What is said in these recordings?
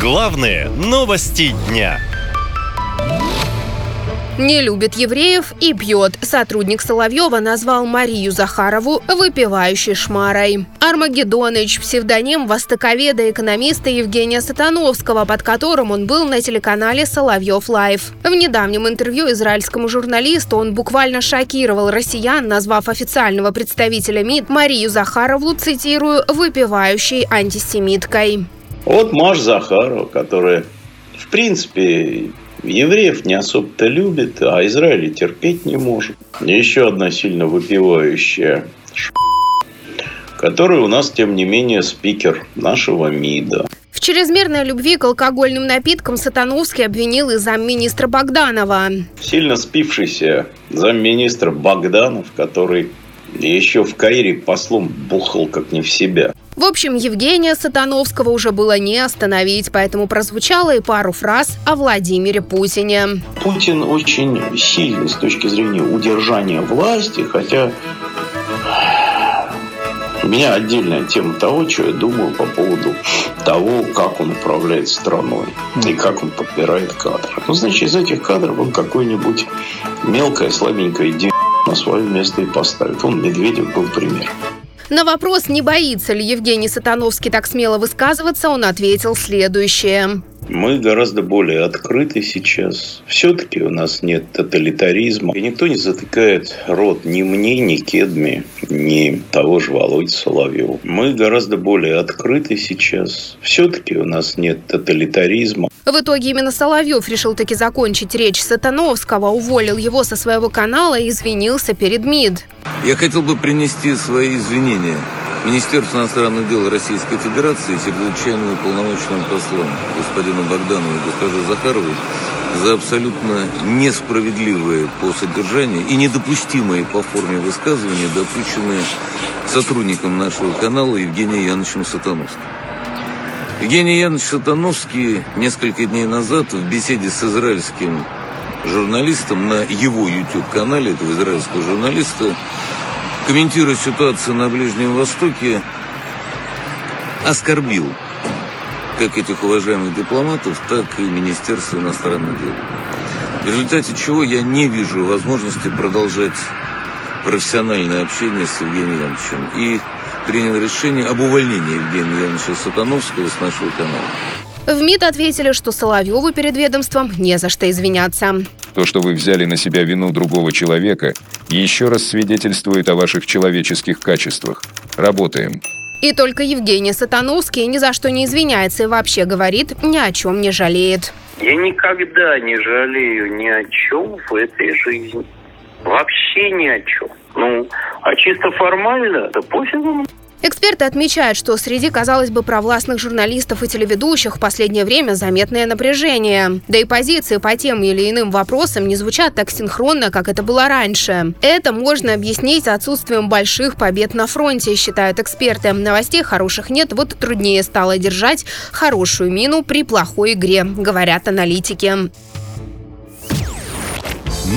Главные новости дня. Не любит евреев и пьет. Сотрудник Соловьева назвал Марию Захарову выпивающей шмарой. Армагеддоныч – псевдоним востоковеда-экономиста Евгения Сатановского, под которым он был на телеканале «Соловьев Лайв». В недавнем интервью израильскому журналисту он буквально шокировал россиян, назвав официального представителя МИД Марию Захарову, цитирую, «выпивающей антисемиткой». Вот Маш Захарова, которая, в принципе, евреев не особо-то любит, а Израиль терпеть не может. Еще одна сильно выпивающая которая у нас, тем не менее, спикер нашего МИДа. В чрезмерной любви к алкогольным напиткам Сатановский обвинил и замминистра Богданова. Сильно спившийся замминистра Богданов, который еще в Каире послом бухал как не в себя. В общем, Евгения Сатановского уже было не остановить, поэтому прозвучало и пару фраз о Владимире Путине. Путин очень сильный с точки зрения удержания власти, хотя у меня отдельная тема того, что я думаю по поводу того, как он управляет страной и как он подбирает кадры. Ну, значит, из этих кадров он какой-нибудь мелкое, слабенькое д... на свое место и поставит. Он Медведев был пример. На вопрос, не боится ли Евгений Сатановский так смело высказываться, он ответил следующее. Мы гораздо более открыты сейчас. Все-таки у нас нет тоталитаризма. И никто не затыкает рот ни мне, ни Кедми, ни того же Володи Соловьева. Мы гораздо более открыты сейчас. Все-таки у нас нет тоталитаризма. В итоге именно Соловьев решил таки закончить речь Сатановского, уволил его со своего канала и извинился перед МИД. Я хотел бы принести свои извинения Министерству иностранных дел Российской Федерации и чрезвычайному полномочному послу господину Богданову и госпоже Захаровой за абсолютно несправедливые по содержанию и недопустимые по форме высказывания, допущенные сотрудником нашего канала Евгением Яновичем Сатановским. Евгений Янович Сатановский несколько дней назад в беседе с израильским журналистом на его YouTube-канале, этого израильского журналиста, комментируя ситуацию на Ближнем Востоке, оскорбил как этих уважаемых дипломатов, так и Министерство иностранных дел. В результате чего я не вижу возможности продолжать профессиональное общение с Евгением Яновичем и принял решение об увольнении Евгения Яновича Сатановского с нашего канала. В МИД ответили, что Соловьеву перед ведомством не за что извиняться. То, что вы взяли на себя вину другого человека, еще раз свидетельствует о ваших человеческих качествах. Работаем. И только Евгений Сатановский ни за что не извиняется и вообще говорит, ни о чем не жалеет. Я никогда не жалею ни о чем в этой жизни. Вообще ни о чем. Ну, а чисто формально, да пофигу. Эксперты отмечают, что среди, казалось бы, провластных журналистов и телеведущих в последнее время заметное напряжение. Да и позиции по тем или иным вопросам не звучат так синхронно, как это было раньше. Это можно объяснить отсутствием больших побед на фронте, считают эксперты. Новостей хороших нет, вот труднее стало держать хорошую мину при плохой игре, говорят аналитики.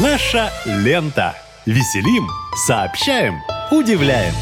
Наша лента. Веселим, сообщаем, удивляем.